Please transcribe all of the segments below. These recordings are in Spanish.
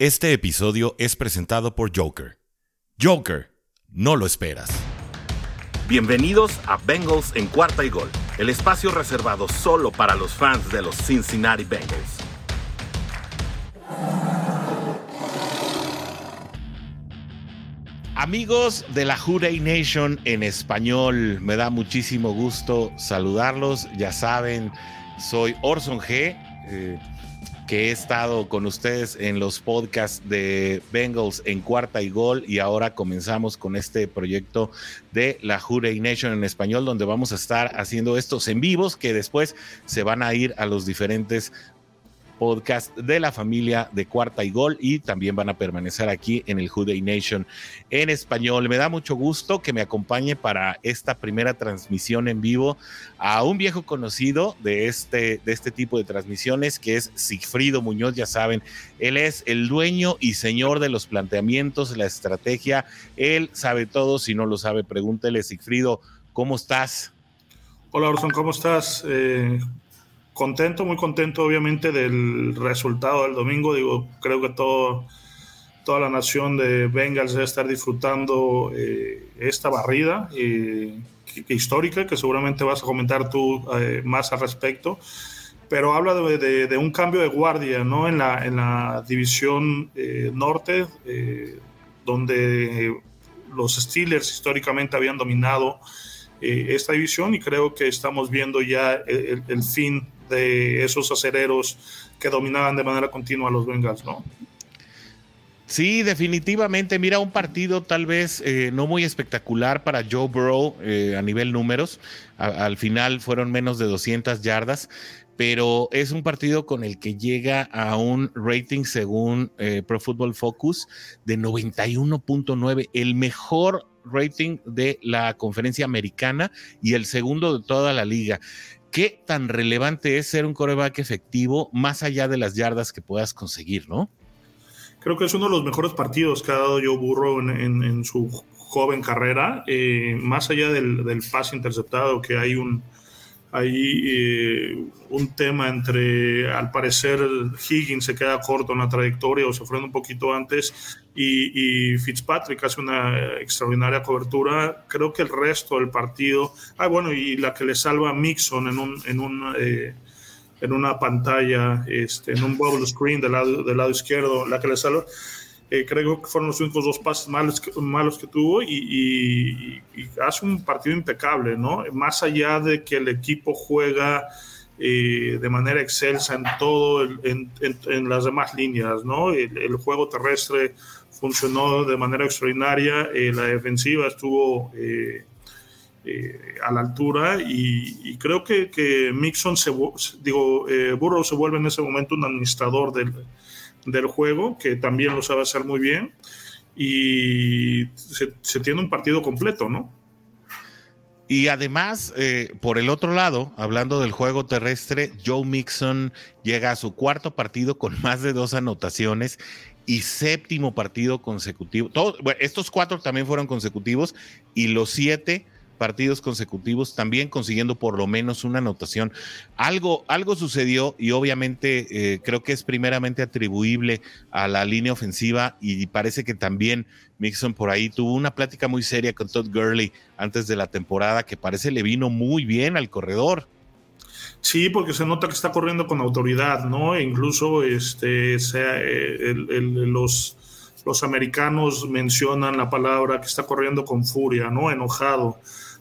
Este episodio es presentado por Joker. Joker, no lo esperas. Bienvenidos a Bengals en cuarta y gol, el espacio reservado solo para los fans de los Cincinnati Bengals. Amigos de la Houday Nation en español, me da muchísimo gusto saludarlos. Ya saben, soy Orson G. Eh, que he estado con ustedes en los podcasts de Bengals en cuarta y gol y ahora comenzamos con este proyecto de la Jurey Nation en español donde vamos a estar haciendo estos en vivos que después se van a ir a los diferentes podcast de la familia de Cuarta y Gol y también van a permanecer aquí en el Houday Nation en español. Me da mucho gusto que me acompañe para esta primera transmisión en vivo a un viejo conocido de este, de este tipo de transmisiones que es Sigfrido Muñoz, ya saben, él es el dueño y señor de los planteamientos, la estrategia, él sabe todo, si no lo sabe, pregúntele Sigfrido, ¿cómo estás? Hola Orson, ¿cómo estás? Eh, contento, muy contento obviamente del resultado del domingo. Digo, creo que todo, toda la nación de Bengals debe estar disfrutando eh, esta barrida eh, histórica que seguramente vas a comentar tú eh, más al respecto. Pero habla de, de, un cambio de guardia ¿no? en, la, en la división norte, donde los Steelers históricamente habían dominado esta división y creo que estamos viendo ya el, el fin de esos acereros que dominaban de manera continua a los Bengals, ¿no? Sí, definitivamente. Mira, un partido tal vez eh, no muy espectacular para Joe Burrow eh, a nivel números. al final fueron menos de 200 yardas, pero es un partido con el que llega a un rating según eh, Pro Football Focus de 91.9, el mejor rating de la conferencia americana y el segundo de toda la liga. ¿Qué tan relevante es ser un coreback efectivo más allá de las yardas que puedas conseguir, no? Creo que es uno de los mejores partidos que ha dado Joe Burrow en, su joven carrera, eh, más allá del, del pase interceptado, que hay un, hay eh, un tema entre, al parecer, Higgins se queda corto en la trayectoria o se frena un poquito antes y, Fitzpatrick hace una extraordinaria cobertura. Creo que el resto del partido, ah, bueno, y la que le salva a Mixon en un, en un eh, en una pantalla, este, en un bubble screen del lado, del lado izquierdo, la que le salva eh, creo que fueron los únicos dos pases malos que, malos que tuvo y, hace un partido impecable, ¿no? Más allá de que el equipo juega eh, de manera excelsa en todo, en, en, las demás líneas, ¿no? El, juego terrestre funcionó de manera extraordinaria, eh, la defensiva estuvo a la altura y, creo que, que Mixon, se, digo, Burrow se vuelve en ese momento un administrador del del juego, que también lo sabe hacer muy bien, y se, tiene un partido completo, ¿no? Y además, eh, por el otro lado, hablando del juego terrestre, Joe Mixon llega a su cuarto partido con más de dos anotaciones y séptimo partido consecutivo. Estos cuatro también fueron consecutivos y los siete partidos consecutivos, también consiguiendo por lo menos una anotación. Algo, algo sucedió y obviamente eh, creo que es primeramente atribuible a la línea ofensiva y parece que también Mixon por ahí tuvo una plática muy seria con Todd Gurley antes de la temporada que parece le vino muy bien al corredor. Sí, porque se nota que está corriendo con autoridad, ¿no? E incluso este, sea, eh, los, los americanos mencionan la palabra que está corriendo con furia, ¿no? Enojado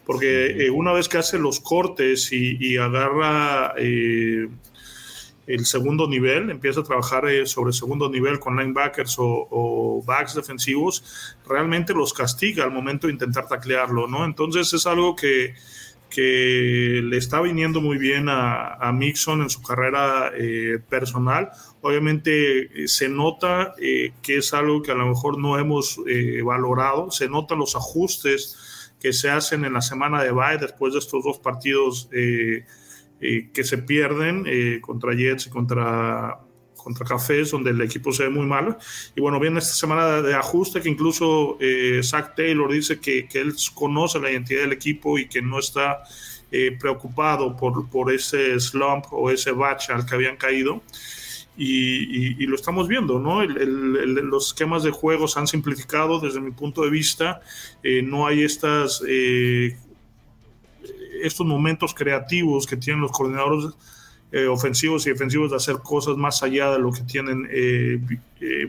porque eh, una vez que hace los cortes y, agarra eh, el segundo nivel, empieza a trabajar eh, sobre el segundo nivel con linebackers o, backs defensivos, realmente los castiga al momento de intentar taclearlo, ¿no? Entonces es algo que, que le está viniendo muy bien a, Mixon en su carrera personal. Obviamente se nota que es algo que a lo mejor no hemos valorado, se notan los ajustes que se hacen en la semana de bye después de estos dos partidos eh, eh, que se pierden eh, contra Jets y contra, contra Cafés, donde el equipo se ve muy malo. Y bueno, viene esta semana de ajuste que incluso Zach Taylor dice que, que, él conoce la identidad del equipo y que no está preocupado por, por ese slump o ese batch al que habían caído. Y, lo estamos viendo, ¿no? los esquemas de juego se han simplificado desde mi punto de vista, eh, no hay estas, eh, estos momentos creativos que tienen los coordinadores eh, ofensivos y defensivos de hacer cosas más allá de lo que tienen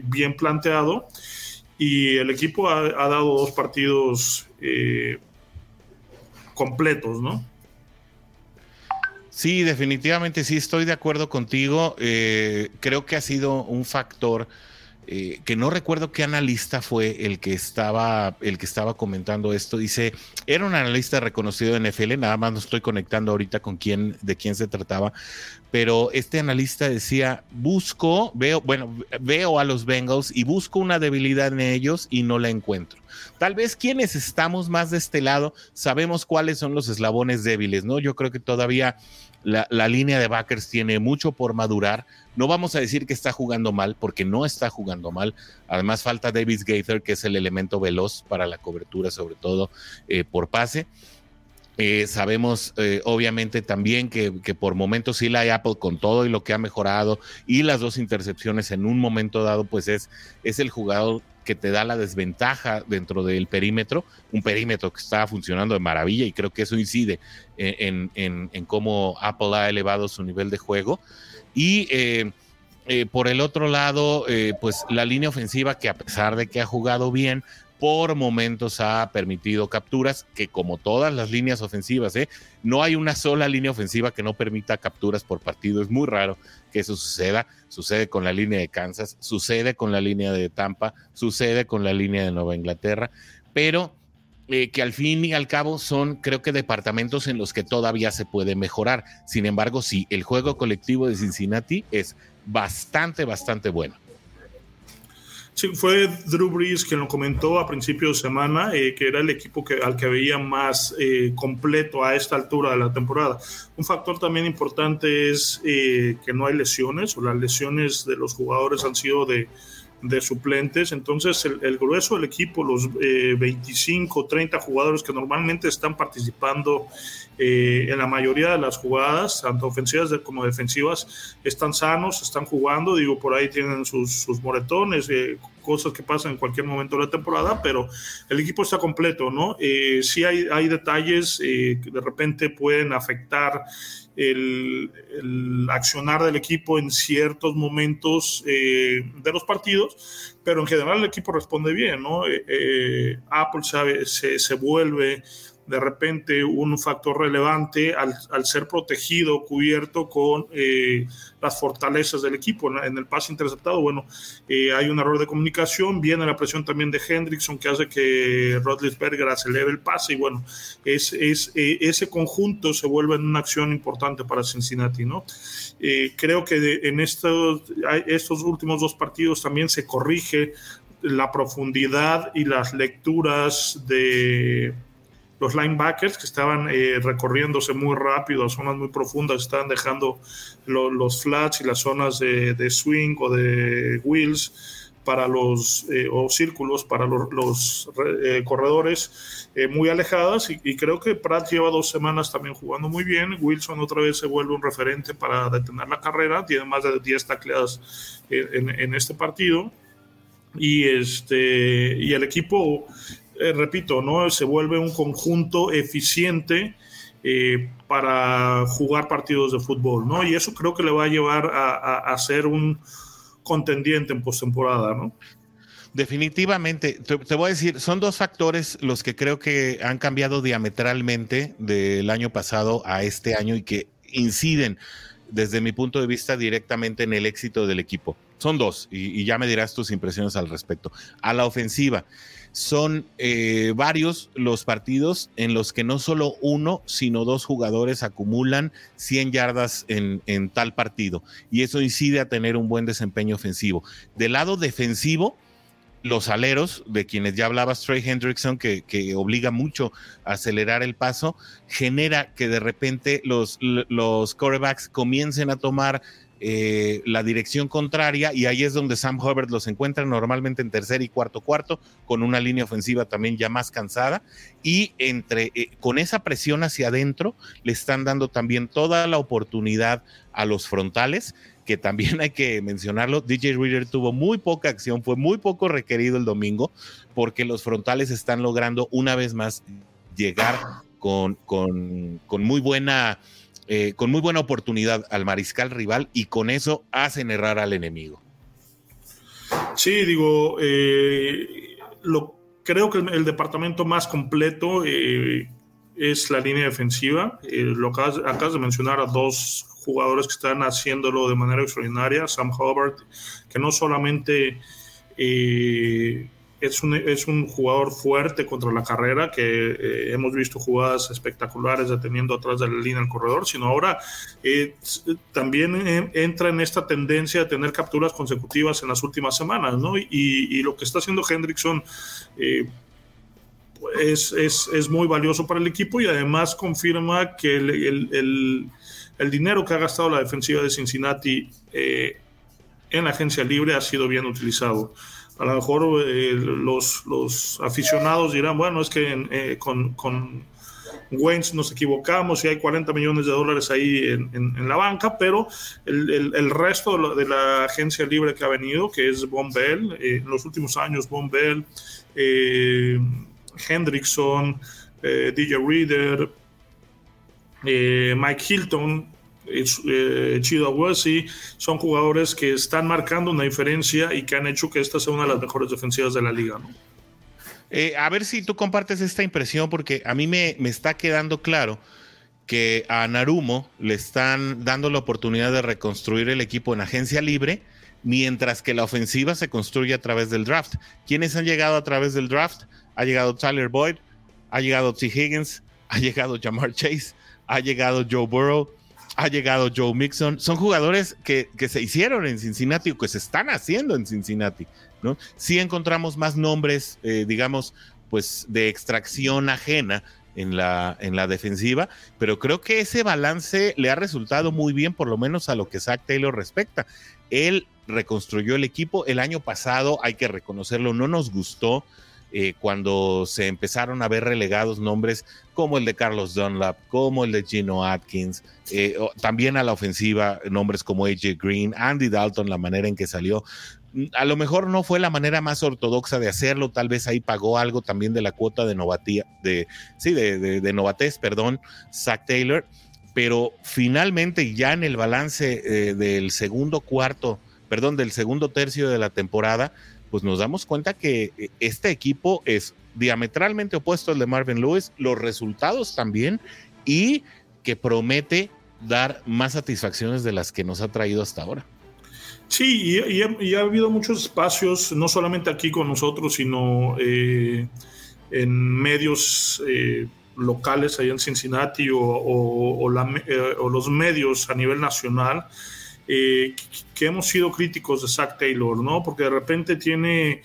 bien planteado. Y el equipo ha, ha dado dos partidos completos, ¿no? Sí, definitivamente sí, estoy de acuerdo contigo. Eh, creo que ha sido un factor eh, que no recuerdo qué analista fue el que estaba el que estaba comentando esto. Dice, era un analista reconocido de NFL, nada más no estoy conectando ahorita con quién, de quién se trataba, pero este analista decía, busco, veo, bueno, veo a los Bengals y busco una debilidad en ellos y no la encuentro. Tal vez quienes estamos más de este lado sabemos cuáles son los eslabones débiles, ¿no? Yo creo que todavía la, línea de backers tiene mucho por madurar. No vamos a decir que está jugando mal, porque no está jugando mal. Además, falta Davis Gaither, que es el elemento veloz para la cobertura, sobre todo eh, por pase. Eh, sabemos, eh, obviamente, también que, por momentos sí la Apple, con todo y lo que ha mejorado y las dos intercepciones en un momento dado, pues es, es el jugador que te da la desventaja dentro del perímetro, un perímetro que está funcionando de maravilla y creo que eso incide en, cómo Apple ha elevado su nivel de juego. Y eh, eh, por el otro lado, eh, pues la línea ofensiva que a pesar de que ha jugado bien, por momentos ha permitido capturas, que como todas las líneas ofensivas, no hay una sola línea ofensiva que no permita capturas por partido. Es muy raro que eso suceda. Sucede con la línea de Kansas, sucede con la línea de Tampa, sucede con la línea de Nueva Inglaterra, pero eh, que al fin y al cabo son, creo que, departamentos en los que todavía se puede mejorar. Sin embargo, sí, el juego colectivo de Cincinnati es bastante, bastante bueno. Sí, fue Drew Brees quien lo comentó a principio de semana, eh, que era el equipo que, al que veía más eh, completo a esta altura de la temporada. Un factor también importante es eh, que no hay lesiones, o las lesiones de los jugadores han sido de, de suplentes. Entonces, el, grueso del equipo, los 25, 30 jugadores que normalmente están participando eh, en la mayoría de las jugadas, tanto ofensivas como defensivas, están sanos, están jugando. Digo, por ahí tienen sus, moretones, eh, cosas que pasan en cualquier momento de la temporada, pero el equipo está completo, ¿no? Eh, sí hay, detalles que de repente pueden afectar el, accionar del equipo en ciertos momentos de los partidos, pero en general el equipo responde bien, ¿no? Apple sabe, se, se vuelve de repente un factor relevante al, ser protegido, cubierto con eh, las fortalezas del equipo. En, el pase interceptado, bueno, eh, hay un error de comunicación, viene la presión también de Hendrickson que hace que Rodlisberger acelere el pase y bueno, es, es eh, ese conjunto se vuelve en una acción importante para Cincinnati, ¿no? creo que en estos, estos últimos dos partidos también se corrige la profundidad y las lecturas de los linebackers que estaban eh, recorriéndose muy rápido a zonas muy profundas, estaban dejando los flats y las zonas de, swing o de wheels para los eh, o círculos para los, eh, corredores muy alejadas. Y, creo que Pratt lleva dos semanas también jugando muy bien. Wilson otra vez se vuelve un referente para detener la carrera. Tiene más de 10 tacleadas en, en este partido. Y este y el equipo eh, repito, ¿no? Se vuelve un conjunto eficiente eh, para jugar partidos de fútbol, ¿no? Y eso creo que le va a llevar a, ser un contendiente en postemporada, ¿no? Definitivamente, te, voy a decir, son dos factores los que creo que han cambiado diametralmente del año pasado a este año y que inciden desde mi punto de vista directamente en el éxito del equipo. Son dos, y ya me dirás tus impresiones al respecto. A la ofensiva, son eh, varios los partidos en los que no solo uno, sino dos jugadores acumulan 100 yardas en, tal partido. Y eso incide a tener un buen desempeño ofensivo. Del lado defensivo, los aleros, de quienes ya hablaba Trey Hendrickson, que, que, obliga mucho a acelerar el paso, genera que de repente los, los corebacks comiencen a tomar eh, la dirección contraria y ahí es donde Sam Hubbard los encuentra normalmente en tercer y cuarto cuarto con una línea ofensiva también ya más cansada y entre eh, con esa presión hacia adentro le están dando también toda la oportunidad a los frontales que también hay que mencionarlo, DJ Reader tuvo muy poca acción, fue muy poco requerido el domingo, porque los frontales están logrando una vez más llegar con, con, muy buena... Eh, con muy buena oportunidad al mariscal rival y con eso hacen errar al enemigo. Sí, digo, eh, lo, creo que el, departamento más completo eh, es la línea defensiva. lo acabas, de mencionar a dos jugadores que están haciéndolo de manera extraordinaria. Sam Hubbard, que no solamente eh, es, un, es un jugador fuerte contra la carrera, que eh, hemos visto jugadas espectaculares deteniendo atrás de la línea del corredor, sino ahora eh, también entra en esta tendencia de tener capturas consecutivas en las últimas semanas, ¿no? Y, lo que está haciendo Hendrickson es, es, es, muy valioso para el equipo y además confirma que el el dinero que ha gastado la defensiva de Cincinnati eh, en la agencia libre ha sido bien utilizado. A lo mejor eh, los, los, aficionados dirán, bueno, es que eh, con, con Wentz nos equivocamos y hay 40 millones de dólares ahí en, la banca, pero el, el, resto de la, agencia libre que ha venido, que es Von Bell, en los últimos años Von Bell, Hendrickson, DJ Reader, eh, Mike Hilton, eh, Chido Awasi, son jugadores que están marcando una diferencia y que han hecho que esta sea una de las mejores defensivas de la liga. Eh, a ver si tú compartes esta impresión, porque a mí me, me está quedando claro que a Narumo le están dando la oportunidad de reconstruir el equipo en agencia libre, mientras que la ofensiva se construye a través del draft. ¿Quiénes han llegado a través del draft? Ha llegado Tyler Boyd, ha llegado T. Higgins, ha llegado Jamar Chase, ha llegado Joe Burrow, ha llegado Joe Mixon. Son jugadores que, se hicieron en Cincinnati o que se están haciendo en Cincinnati, ¿no? Sí encontramos más nombres, eh, digamos, pues de extracción ajena en la, en la defensiva, pero creo que ese balance le ha resultado muy bien, por lo menos a lo que Zach Taylor respecta. Él reconstruyó el equipo el año pasado, hay que reconocerlo, no nos gustó eh, cuando se empezaron a ver relegados nombres como el de Carlos Dunlap, como el de Gino Atkins, eh, también a la ofensiva nombres como AJ Green, Andy Dalton, la manera en que salió. Mm, a lo mejor no fue la manera más ortodoxa de hacerlo, tal vez ahí pagó algo también de la cuota de novatía, de, sí, de, de, novatez, perdón, Zach Taylor, pero finalmente ya en el balance eh, del segundo cuarto, perdón, del segundo tercio de la temporada, pues nos damos cuenta que eh, este equipo es diametralmente opuesto al de Marvin Lewis, los resultados también, y que promete dar más satisfacciones de las que nos ha traído hasta ahora. Sí, y, ha, habido muchos espacios, no solamente aquí con nosotros, sino eh, en medios eh, locales allá en Cincinnati o, los medios a nivel nacional, eh, que hemos sido críticos de Zach Taylor, ¿no? Porque de repente tiene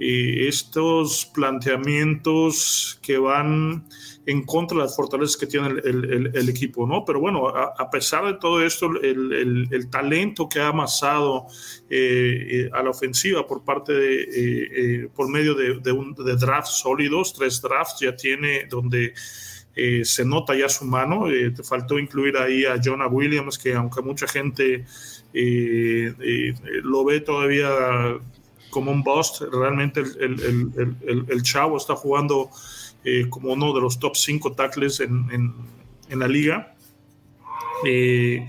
eh, estos planteamientos que van en contra de las fortalezas que tiene el, equipo, ¿no? Pero bueno, a, pesar de todo esto, el, talento que ha amasado eh, a la ofensiva por parte de, por medio de, de drafts sólidos, tres drafts ya tiene donde eh, se nota ya su mano. Eh, te faltó incluir ahí a Jonah Williams, que aunque mucha gente eh, lo ve todavía como un bust, realmente el, chavo está jugando como uno de los top 5 tackles en, en, la liga. Le,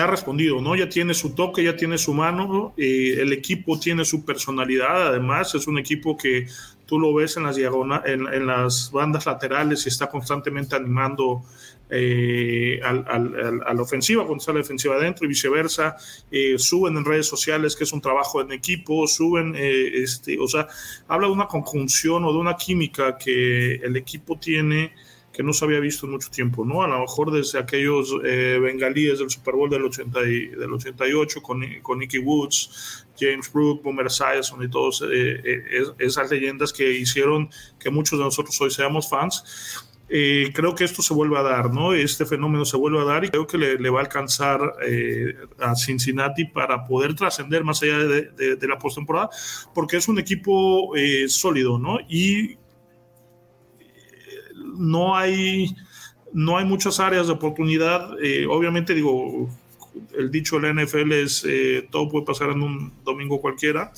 ha respondido, ¿no? Ya tiene su toque, ya tiene su mano, el equipo tiene su personalidad, además es un equipo que tú lo ves en las, en, las bandas laterales y está constantemente animando eh, a la ofensiva cuando está la defensiva adentro y viceversa. Eh, suben en redes sociales que es un trabajo en equipo, suben, eh, este, o sea, habla de una conjunción o de una química que el equipo tiene que no se había visto en mucho tiempo, ¿no? A lo mejor desde aquellos bengalíes del Super Bowl del, 80 y, del 88 con, con Nicky Woods, James Brooke, Boomer Esiason y todas eh, eh, esas leyendas que hicieron que muchos de nosotros hoy seamos fans. Eh, creo que esto se vuelve a dar, ¿no? Este fenómeno se vuelve a dar y creo que le, va a alcanzar a Cincinnati para poder trascender más allá de, de la postemporada, porque es un equipo sólido, ¿no? Y no hay, no hay muchas áreas de oportunidad. obviamente, digo, el dicho de la NFL es eh, todo puede pasar en un domingo cualquiera,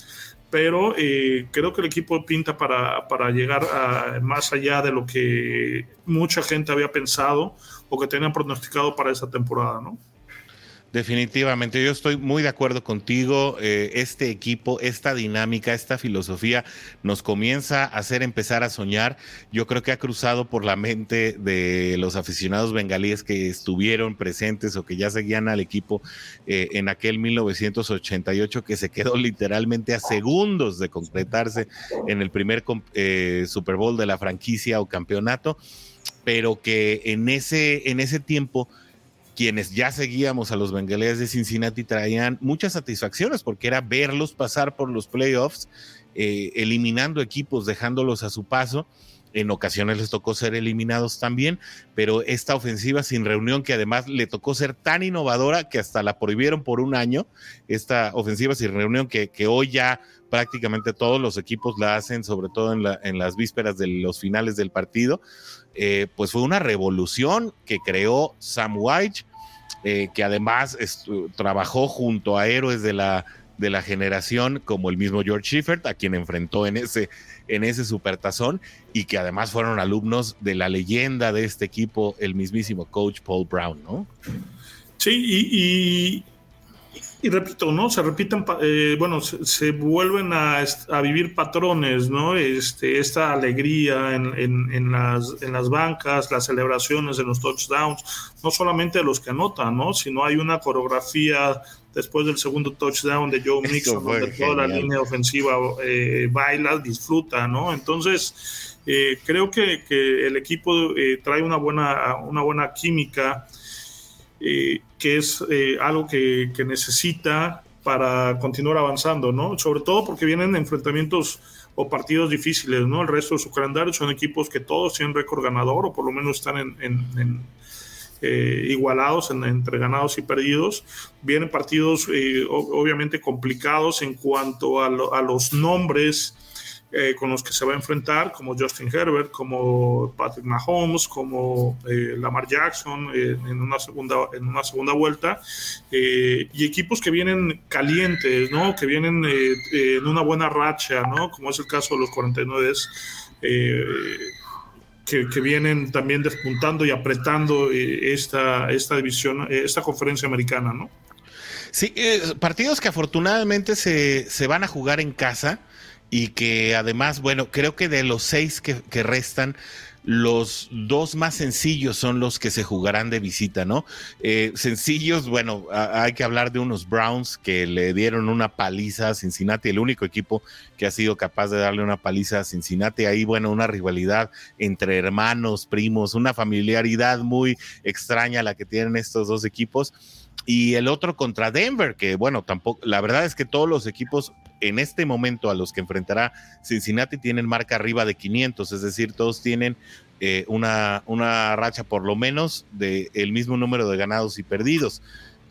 pero eh, creo que el equipo pinta para, para llegar a, más allá de lo que mucha gente había pensado o que tenían pronosticado para esa temporada, ¿no? Definitivamente, yo estoy muy de acuerdo contigo. Eh, este equipo, esta dinámica, esta filosofía nos comienza a hacer empezar a soñar. Yo creo que ha cruzado por la mente de los aficionados bengalíes que estuvieron presentes o que ya seguían al equipo eh, en aquel 1988 que se quedó literalmente a segundos de completarse en el primer eh, Super Bowl de la franquicia o campeonato, pero que en ese, en ese tiempo quienes ya seguíamos a los bengalíes de Cincinnati traían muchas satisfacciones porque era verlos pasar por los playoffs, eh, eliminando equipos, dejándolos a su paso. En ocasiones les tocó ser eliminados también, pero esta ofensiva sin reunión, que además le tocó ser tan innovadora que hasta la prohibieron por un año, esta ofensiva sin reunión que hoy ya prácticamente todos los equipos la hacen, sobre todo en, la, en las vísperas de los finales del partido, eh, pues fue una revolución que creó Sam White, eh, que además trabajó junto a héroes de la, de la generación como el mismo George Schiffert, a quien enfrentó en ese, en ese supertazón, y que además fueron alumnos de la leyenda de este equipo, el mismísimo coach Paul Brown, ¿no? Sí, y repito, ¿no? Se repiten, eh, bueno, se, vuelven a, a, vivir patrones, ¿no? Este, esta alegría en, en, en, las, en las bancas, las celebraciones en los touchdowns, no solamente de los que anotan, ¿no? Sino hay una coreografía después del segundo touchdown de Joe Mixon, donde toda la línea ofensiva eh, baila, disfruta, ¿no? Entonces, eh, creo que, que, el equipo trae una buena, una buena química. Eh, que es eh, algo que, necesita para continuar avanzando, ¿no? Sobre todo porque vienen enfrentamientos o partidos difíciles, ¿no? El resto de su calendario son equipos que todos tienen récord ganador o por lo menos están en, eh, igualados entre ganados y perdidos. Vienen partidos obviamente complicados en cuanto a los nombres eh, con los que se va a enfrentar, como Justin Herbert, como Patrick Mahomes, como eh, Lamar Jackson eh, en, una segunda, en una segunda vuelta, y equipos que vienen calientes, ¿no? que vienen en una buena racha, ¿no? como es el caso de los 49. Que, que, vienen también despuntando y apretando esta, esta división, esta conferencia americana, ¿no? Sí, partidos que afortunadamente se, se, van a jugar en casa y que además, bueno, creo que de los seis que, restan, los dos más sencillos son los que se jugarán de visita, ¿no? Eh, sencillos, bueno, hay que hablar de unos Browns que le dieron una paliza a Cincinnati, el único equipo que ha sido capaz de darle una paliza a Cincinnati. Ahí, bueno, una rivalidad entre hermanos, primos, una familiaridad muy extraña la que tienen estos dos equipos y el otro contra Denver, que bueno, tampoco, la verdad es que todos los equipos en este momento a los que enfrentará Cincinnati tienen marca arriba de 500, es decir, todos tienen eh, una, una racha por lo menos del el mismo número de ganados y perdidos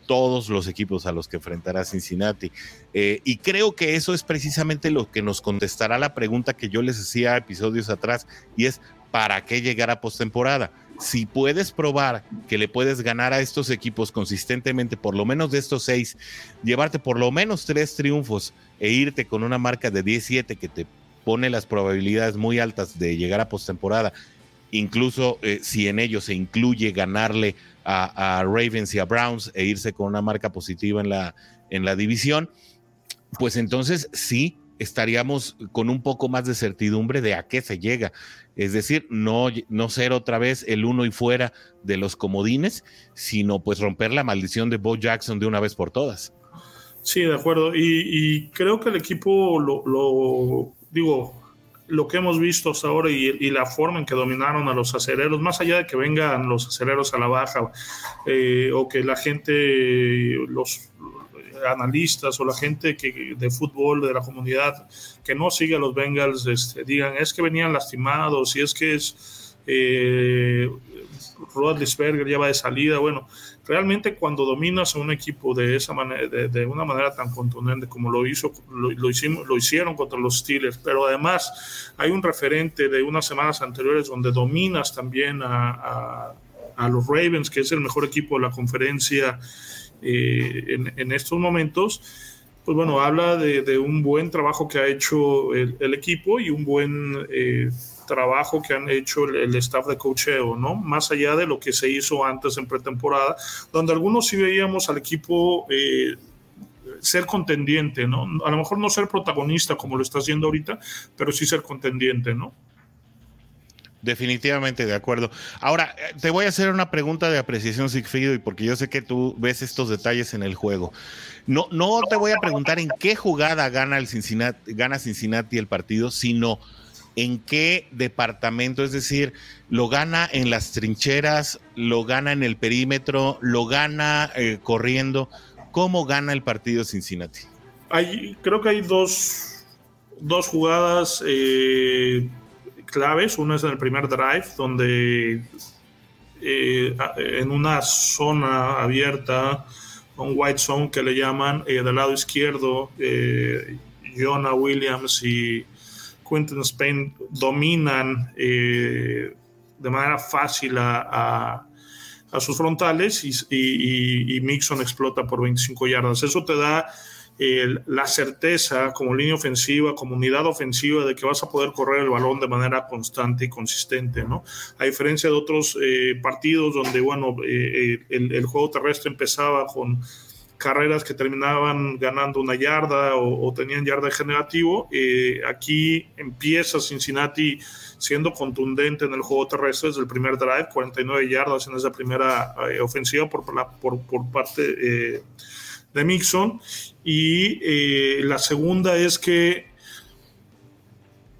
todos los equipos a los que enfrentará Cincinnati. Eh, y creo que eso es precisamente lo que nos contestará la pregunta que yo les hacía episodios atrás, y es, ¿para qué llegar a postemporada? si puedes probar que le puedes ganar a estos equipos consistentemente, por lo menos de estos seis, llevarte por lo menos tres triunfos e irte con una marca de 17 que te pone las probabilidades muy altas de llegar a postemporada, incluso eh, si en ello se incluye ganarle a, Ravens y a Browns e irse con una marca positiva en la, en la división, pues entonces sí estaríamos con un poco más de certidumbre de a qué se llega. Es decir, no, no ser otra vez el uno y fuera de los comodines, sino pues romper la maldición de Bo Jackson de una vez por todas. Sí, de acuerdo. Y, creo que el equipo lo, digo, lo que hemos visto hasta ahora y, la forma en que dominaron a los acereros, más allá de que vengan los acereros a la baja eh, o que la gente, los, analistas o la gente que, de fútbol de la comunidad que no sigue a los Bengals este, digan es que venían lastimados y es que es eh, Rodlisberger ya va de salida. Bueno, realmente cuando dominas a un equipo de esa manera, de, una manera tan contundente como lo hizo, lo, hicimos, lo hicieron contra los Steelers, pero además hay un referente de unas semanas anteriores donde dominas también a, a, los Ravens, que es el mejor equipo de la conferencia eh, en, estos momentos, pues bueno, habla de, un buen trabajo que ha hecho el, equipo y un buen eh, trabajo que han hecho el, staff de cocheo, ¿no? Más allá de lo que se hizo antes en pretemporada, donde algunos sí veíamos al equipo eh, ser contendiente, ¿no? A lo mejor no ser protagonista como lo está haciendo ahorita, pero sí ser contendiente, ¿no? Definitivamente de acuerdo. Ahora, eh, te voy a hacer una pregunta de apreciación, Sigfrido, y porque yo sé que tú ves estos detalles en el juego. No, no te voy a preguntar en qué jugada gana el Cincinnati, gana Cincinnati el partido, sino en qué departamento, es decir, lo gana en las trincheras, lo gana en el perímetro, lo gana eh, corriendo. ¿Cómo gana el partido Cincinnati? Hay, creo que hay dos, dos jugadas eh, claves. Una es en el primer drive, donde eh, en una zona abierta, un white zone que le llaman, del lado izquierdo, Jonah Williams y Quentin Spain dominan eh, de manera fácil a, sus frontales y, Mixon explota por 25 yardas. Eso te da eh, la certeza como línea ofensiva, como unidad ofensiva de que vas a poder correr el balón de manera constante y consistente, ¿no? A diferencia de otros eh, partidos donde, bueno, el, juego terrestre empezaba con carreras que terminaban ganando una yarda o, tenían yarda generativo. Eh, aquí empieza Cincinnati siendo contundente en el juego terrestre desde el primer drive, 49 yardas en esa primera eh, ofensiva por, por, por parte eh, de Mixon. Y la segunda es que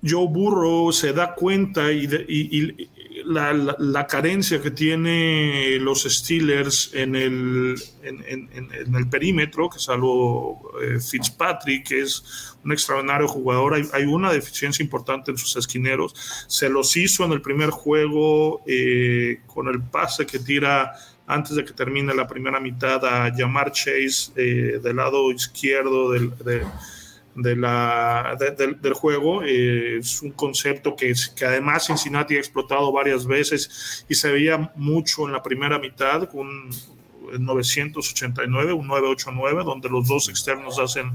Joe Burrow se da cuenta y, y, la, carencia que tiene los Steelers en el, en, el perímetro, que salvo eh, Fitzpatrick, que es un extraordinario jugador, hay, una deficiencia importante en sus esquineros. Se los hizo en el primer juego eh, con el pase que tira antes de que termine la primera mitad a llamar Chase eh, del lado izquierdo del, de del juego. Eh, es un concepto que, además Cincinnati ha explotado varias veces y se veía mucho en la primera mitad con un 989, un 989, donde los dos externos hacen,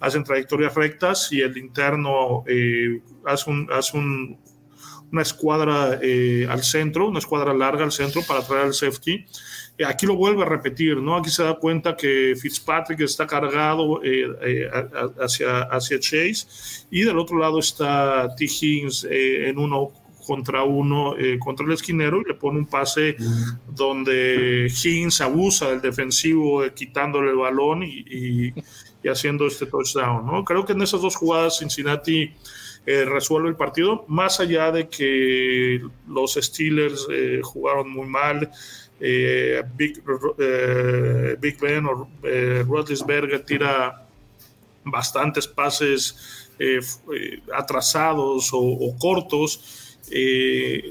hacen trayectorias rectas y el interno eh, hace, un, hace un, una escuadra eh, al centro, una escuadra larga al centro para traer al safety aquí lo vuelve a repetir, ¿no? Aquí se da cuenta que Fitzpatrick está cargado eh, eh, hacia, hacia Chase y del otro lado está T. Higgins eh, en uno contra uno contra el esquinero y le pone un pase donde Higgins abusa del defensivo quitándole el balón y, haciendo este touchdown, ¿no? Creo que en esas dos jugadas Cincinnati resuelve el partido, más allá de que los Steelers jugaron muy mal, eh, Big, eh, Big, Ben o eh, tira bastantes pases eh, atrasados o, cortos.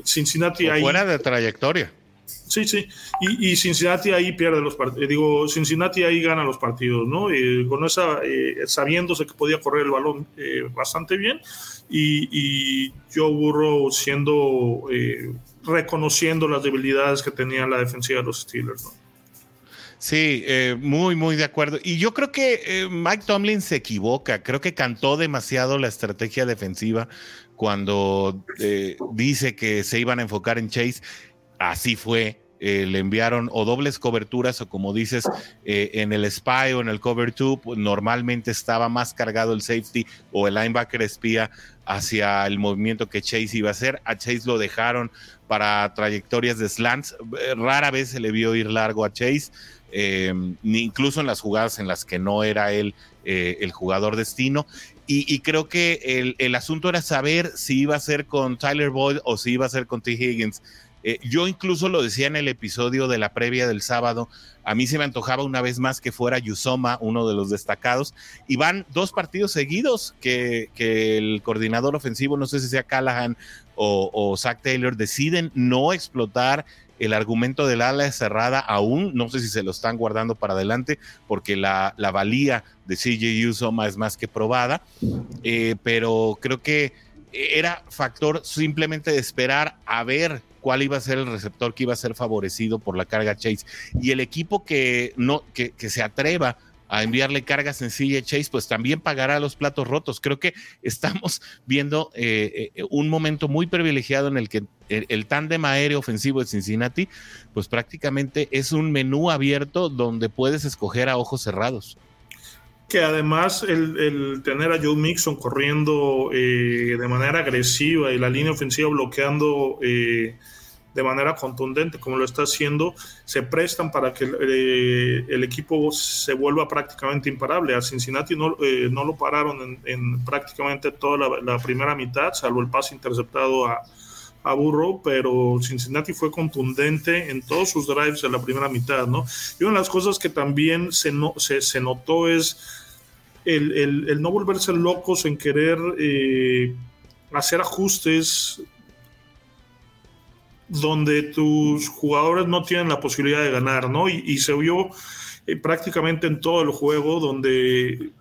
Cincinnati ahí. Fuera de trayectoria. Sí, sí. Y, Cincinnati ahí pierde los partidos. Digo, Cincinnati ahí gana los partidos, ¿no? con esa, sabiéndose que podía correr el balón bastante bien. Y, y Joe Burrow siendo reconociendo las debilidades que tenía la defensiva de los Steelers. Sí, eh, muy, muy de acuerdo. Y yo creo que eh, Mike Tomlin se equivoca. Creo que cantó demasiado la estrategia defensiva cuando eh, dice que se iban a enfocar en Chase. Así fue. Le enviaron o dobles coberturas o como dices en el spy o en el cover 2 pues, normalmente estaba más cargado el safety o el linebacker espía hacia el movimiento que Chase iba a hacer. A Chase lo dejaron para trayectorias de slants. Eh, rara vez se le vio ir largo a Chase, eh, incluso en las jugadas en las que no era él eh, el jugador destino. Y, creo que el, asunto era saber si iba a ser con Tyler Boyd o si iba a ser con T. Higgins. Yo incluso lo decía en el episodio de la previa del sábado, a mí se me antojaba una vez más que fuera Yusoma uno de los destacados. Y van dos partidos seguidos que, que el coordinador ofensivo, no sé si sea Callahan o, Zach Taylor deciden no explotar el argumento del ala cerrada aún, no sé si se lo están guardando para adelante, porque la, valía de CJ Usoma es más que probada, eh, pero creo que era factor simplemente de esperar a ver cuál iba a ser el receptor que iba a ser favorecido por la carga Chase. Y el equipo que no, que, que se atreva a enviarle carga sencilla a Chase, pues también pagará los platos rotos. Creo que estamos viendo eh, eh, un momento muy privilegiado en el que el, el tándem aéreo ofensivo de Cincinnati, pues prácticamente es un menú abierto donde puedes escoger a ojos cerrados que además el, el, tener a Joe Mixon corriendo eh, de manera agresiva y la línea ofensiva bloqueando eh, de manera contundente como lo está haciendo, se prestan para que eh, el equipo se vuelva prácticamente imparable. A Cincinnati no, eh, no lo pararon en, en prácticamente toda la, la, primera mitad, salvo el pase interceptado a, a Burrow, pero Cincinnati fue contundente en todos sus drives de la primera mitad, ¿no? Y una de las cosas que también se, no, se, se notó es el, el, el, no volverse locos en querer eh, hacer ajustes donde tus jugadores no tienen la posibilidad de ganar, ¿no? Y, y se vio eh, prácticamente en todo el juego donde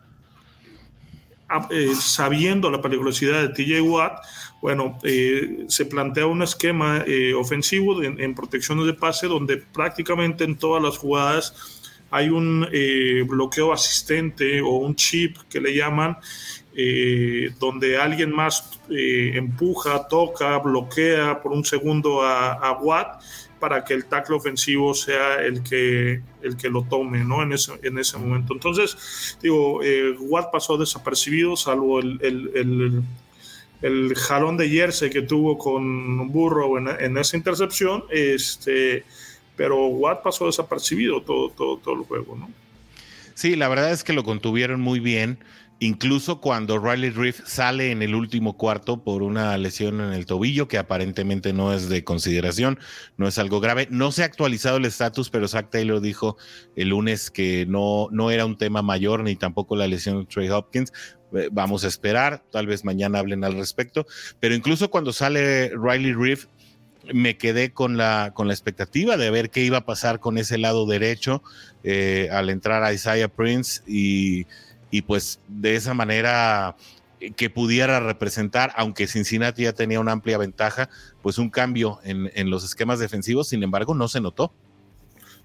eh, sabiendo la peligrosidad de TJ Watt, bueno, eh, se plantea un esquema eh, ofensivo en, protecciones de pase donde prácticamente en todas las jugadas hay un bloqueo asistente o un chip que le llaman, donde alguien más empuja, toca, bloquea por un segundo a, a, Watt para que el tackle ofensivo sea el que, el que lo tome ¿no? en, ese, en ese momento. Entonces, digo, eh, Watt pasó desapercibido, salvo el, el, el jalón de jersey que tuvo con Burrow en, en esa intercepción, este, pero Watt pasó desapercibido todo, todo, todo el juego, ¿no? Sí, la verdad es que lo contuvieron muy bien. Incluso cuando Riley Reef sale en el último cuarto por una lesión en el tobillo, que aparentemente no es de consideración, no es algo grave. No se ha actualizado el estatus, pero Zach Taylor dijo el lunes que no, no era un tema mayor, ni tampoco la lesión de Trey Hopkins. Vamos a esperar, tal vez mañana hablen al respecto. Pero incluso cuando sale Riley Reef, me quedé con la, con la expectativa de ver qué iba a pasar con ese lado derecho eh, al entrar a Isaiah Prince y, y, pues de esa manera que pudiera representar, aunque Cincinnati ya tenía una amplia ventaja, pues un cambio en, en los esquemas defensivos, sin embargo no se notó.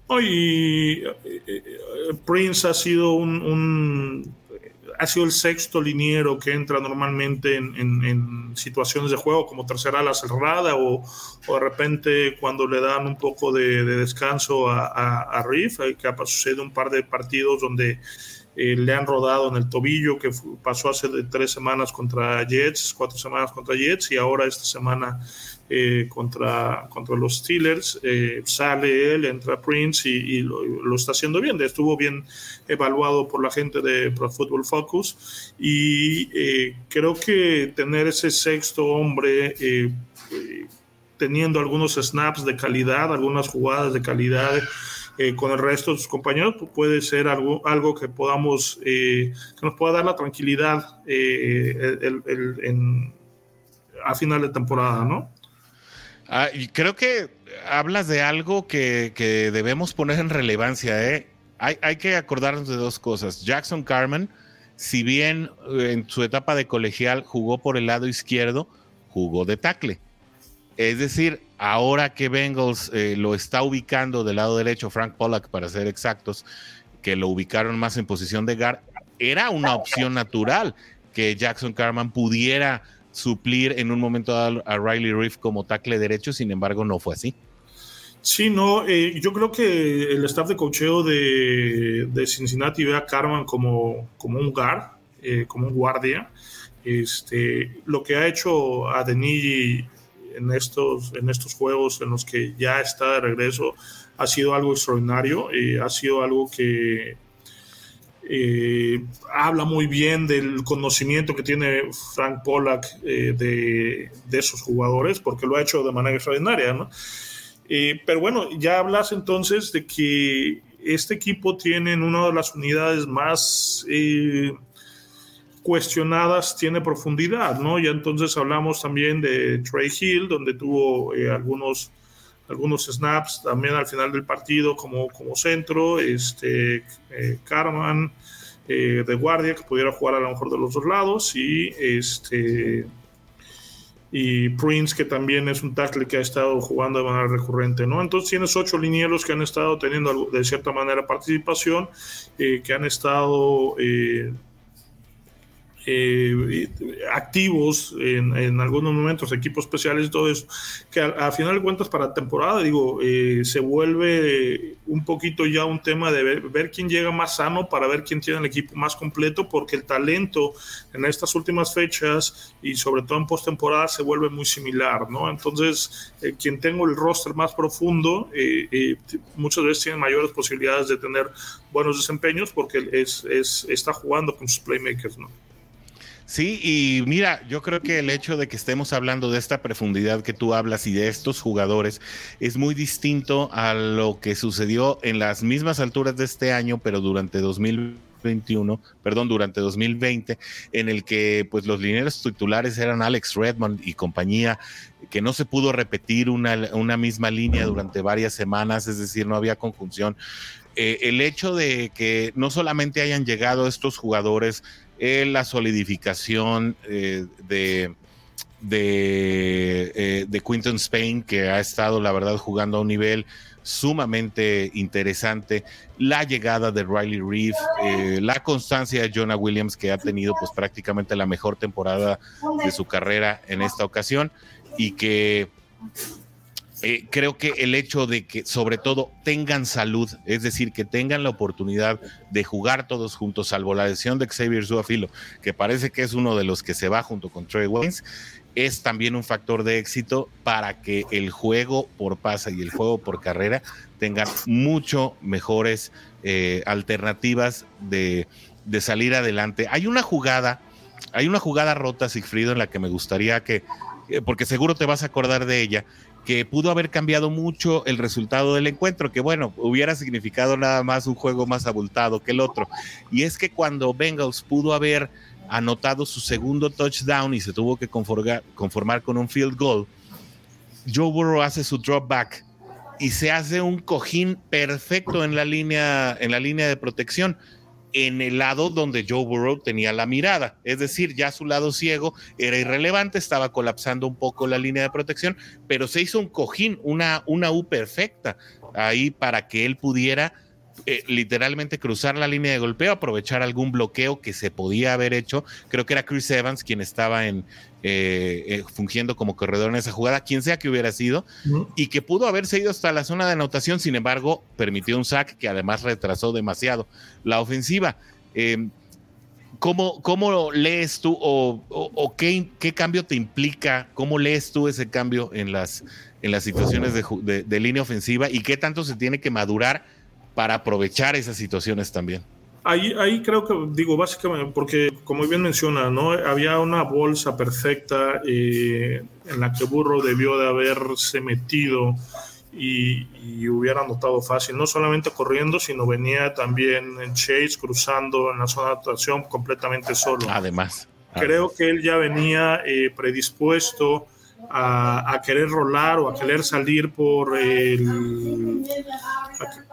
Oh, y eh, Prince ha sido un, ha sido el sexto liniero que entra normalmente en, situaciones de juego como tercera ala cerrada o, o, de repente cuando le dan un poco de, de descanso a, a, a que ha sucedido un par de partidos donde eh, le han rodado en el tobillo, que pasó hace tres semanas contra Jets, cuatro semanas contra Jets y ahora esta semana eh, contra, contra los Steelers. Eh, sale él, entra Prince y, y lo, lo, está haciendo bien. Estuvo bien evaluado por la gente de Pro Football Focus y eh, creo que tener ese sexto hombre eh, teniendo algunos snaps de calidad, algunas jugadas de calidad. Eh, con el resto de sus compañeros, puede ser algo, algo que podamos, eh, que nos pueda dar la tranquilidad eh, el, en, a final de temporada, ¿no? Ah, y creo que hablas de algo que, que debemos poner en relevancia, ¿eh? Hay, hay, que acordarnos de dos cosas. Jackson Carmen, si bien en su etapa de colegial jugó por el lado izquierdo, jugó de tackle. Es decir, ahora que Bengals eh, lo está ubicando del lado derecho, Frank Pollack para ser exactos, que lo ubicaron más en posición de guard, era una opción natural que Jackson Carman pudiera suplir en un momento a Riley Reef como tackle derecho, sin embargo no fue así. Sí, no, eh, yo creo que el staff de cocheo de, Cincinnati ve a Carman como, como un guard, eh, como un guardia. Este, lo que ha hecho a Denigi en estos, en estos juegos en los que ya está de regreso ha sido algo extraordinario, eh, ha sido algo que eh, habla muy bien del conocimiento que tiene Frank Pollack eh, de, de, esos jugadores, porque lo ha hecho de manera extraordinaria, ¿no? Eh, pero bueno, ya hablas entonces de que este equipo tiene una de las unidades más cuestionadas tiene profundidad, ¿no? Ya entonces hablamos también de Trey Hill, donde tuvo eh, algunos, algunos snaps también al final del partido como, como centro, este, eh, Carman eh, de guardia, que pudiera jugar a lo mejor de los dos lados, y este... y Prince, que también es un tackle que ha estado jugando de manera recurrente, ¿no? Entonces tienes ocho linieros que han estado teniendo de cierta manera participación, que han estado eh, activos en, en, algunos momentos, equipos especiales y todo eso, que a, final de cuentas para temporada, digo, eh, se vuelve un poquito ya un tema de ver, ver, quién llega más sano para ver quién tiene el equipo más completo, porque el talento en estas últimas fechas y sobre todo en postemporada se vuelve muy similar, ¿no? Entonces, eh, quien tenga el roster más profundo, eh, muchas veces tiene mayores posibilidades de tener buenos desempeños porque es, es, está jugando con sus playmakers, ¿no? Sí, y mira, yo creo que el hecho de que estemos hablando de esta profundidad que tú hablas y de estos jugadores es muy distinto a lo que sucedió en las mismas alturas de este año, pero durante 2021, perdón, durante 2020, en el que pues los lineros titulares eran Alex Redmond y compañía, que no se pudo repetir una, una misma línea durante varias semanas, es decir, no había conjunción. Eh, el hecho de que no solamente hayan llegado estos jugadores la solidificación eh, de, de, eh, de, Quinton Spain, que ha estado, la verdad, jugando a un nivel sumamente interesante, la llegada de Riley Reeve, eh, la constancia de Jonah Williams, que ha tenido pues prácticamente la mejor temporada de su carrera en esta ocasión y que eh, creo que el hecho de que sobre todo tengan salud, es decir, que tengan la oportunidad de jugar todos juntos, salvo la lesión de Xavier Zuafilo, que parece que es uno de los que se va junto con Trey Waynes, es también un factor de éxito para que el juego por pasa y el juego por carrera tengan mucho mejores eh, alternativas de, de salir adelante. Hay una jugada, hay una jugada rota, Sigfrido, en la que me gustaría que, eh, porque seguro te vas a acordar de ella, que pudo haber cambiado mucho el resultado del encuentro, que bueno, hubiera significado nada más un juego más abultado que el otro. Y es que cuando Bengals pudo haber anotado su segundo touchdown y se tuvo que conformar, con un field goal, Joe Burrow hace su drop back y se hace un cojín perfecto en la línea, en la línea de protección en el lado donde Joe Burrow tenía la mirada. Es decir, ya su lado ciego era irrelevante, estaba colapsando un poco la línea de protección, pero se hizo un cojín, una, una U perfecta ahí para que él pudiera eh, literalmente cruzar la línea de golpeo, aprovechar algún bloqueo que se podía haber hecho. Creo que era Chris Evans quien estaba en, eh, eh, fungiendo como corredor en esa jugada, quien sea que hubiera sido, y que pudo haberse ido hasta la zona de anotación, sin embargo, permitió un sack que además retrasó demasiado la ofensiva. Em, ¿Cómo, ¿Cómo, lees tú o, qué, qué, cambio te implica? ¿Cómo lees tú ese cambio en las, en las situaciones de, de, línea ofensiva y qué tanto se tiene que madurar para aprovechar esas situaciones también. Ahí, ahí creo que, digo, básicamente, porque como bien menciona, ¿no? Había una bolsa perfecta eh, en la que Burro debió de haberse metido y, hubiera anotado fácil, no solamente corriendo, sino venía también en Chase cruzando en la zona de actuación completamente solo. Además. Creo que él ya venía eh, predispuesto a, querer rolar o a querer salir por el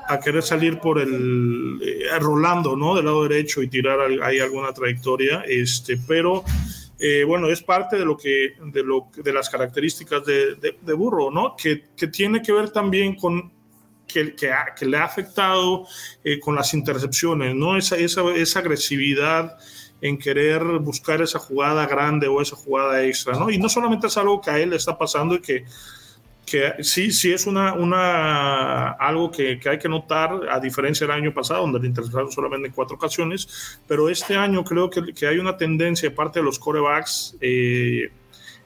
a, querer salir por el eh, rolando no del lado derecho y tirar ahí alguna trayectoria este pero eh, bueno es parte de lo que de lo de las características de, de, burro no que, que, tiene que ver también con que, que, que le ha afectado eh, con las intercepciones no esa, esa, esa agresividad en querer buscar esa jugada grande o esa jugada extra, ¿no? Y no solamente es algo que a él le está pasando y que, que sí, sí es una, una, algo que, que hay que notar, a diferencia del año pasado, donde le interceptaron solamente en cuatro ocasiones, pero este año creo que, que hay una tendencia, aparte de los corebacks, eh,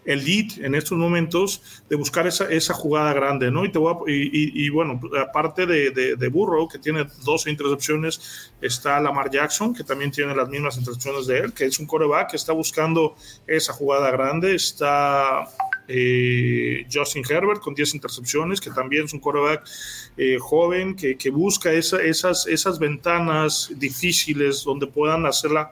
el lead en estos momentos de buscar esa, esa jugada grande, ¿no? Y, te voy y, bueno, aparte de, de, Burrow, que tiene 12 intercepciones, está Lamar Jackson, que también tiene las mismas intercepciones de él, que es un coreback que está buscando esa jugada grande, está... Eh, Justin Herbert con 10 intercepciones, que también es un coreback eh, joven que, busca esa, esas, esas ventanas difíciles donde puedan hacerla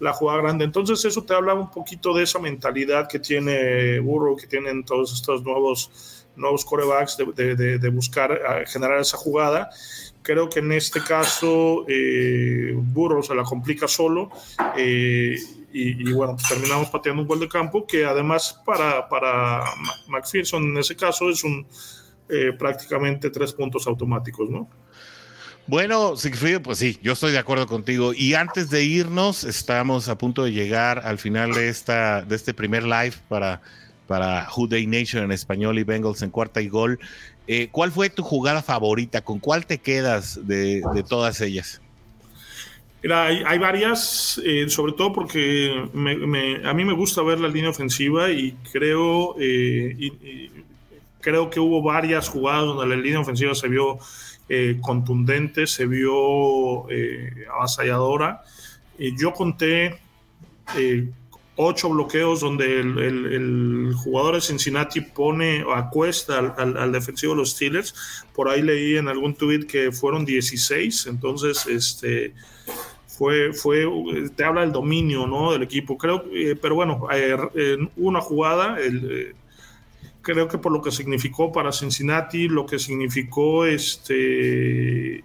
la jugada grande. Entonces eso te habla un poquito de esa mentalidad que tiene Burrow, que tienen todos estos nuevos, nuevos corebacks de, de, buscar generar esa jugada. Creo que en este caso eh, Burrow se la complica solo. Eh, y, bueno, pues terminamos pateando un gol de campo que además para, para McPherson en ese caso es un eh, prácticamente tres puntos automáticos, ¿no? Bueno, Sigfrido, pues sí, yo estoy de acuerdo contigo. Y antes de irnos, estamos a punto de llegar al final de, esta, de este primer live para, para Who Day Nation en español y Bengals en cuarta y gol. Eh, ¿Cuál fue tu jugada favorita? ¿Con cuál te quedas de, de todas ellas? Mira, hay, varias, eh, sobre todo porque a mí me gusta ver la línea ofensiva y creo, eh, creo que hubo varias jugadas donde la línea ofensiva se vio eh, contundente, se vio avasalladora. yo conté ocho bloqueos donde el, jugador de Cincinnati pone o acuesta al, al, defensivo de los Steelers. Por ahí leí en algún tweet que fueron 16, entonces este fue, fue, te habla del dominio ¿no? del equipo. Creo, eh, pero bueno, eh, una jugada, eh, creo que por lo que significó para Cincinnati, lo que significó este,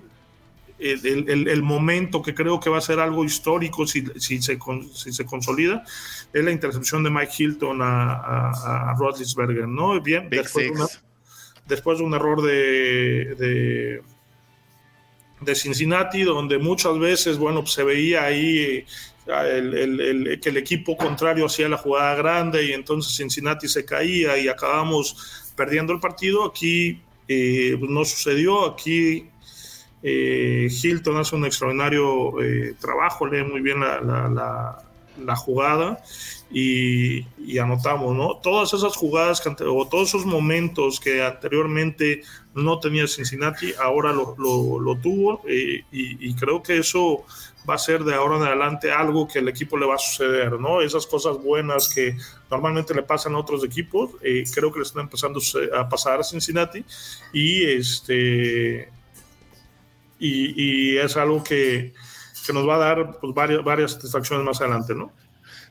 el, momento que creo que va a ser algo histórico si, si, se, si se consolida, es la intercepción de Mike Hilton a, a, a ¿no? Bien, después de, después de, un error de de Cincinnati, donde muchas veces, bueno, se veía ahí eh, que el equipo contrario hacía la jugada grande y entonces Cincinnati se caía y acabamos perdiendo el partido. Aquí eh, pues, no sucedió, aquí eh, Hilton hace un extraordinario trabajo, lee muy bien la, la jugada y, anotamos, ¿no? Todas esas jugadas o todos esos momentos que anteriormente no tenía Cincinnati, ahora lo, tuvo eh, y, creo que eso va a ser de ahora en adelante algo que el equipo le va a suceder, ¿no? Esas cosas buenas que normalmente le pasan a otros equipos, eh, creo que le están empezando a pasar a Cincinnati y este y, es algo que, nos va a dar pues, varias, varias satisfacciones más adelante, ¿no?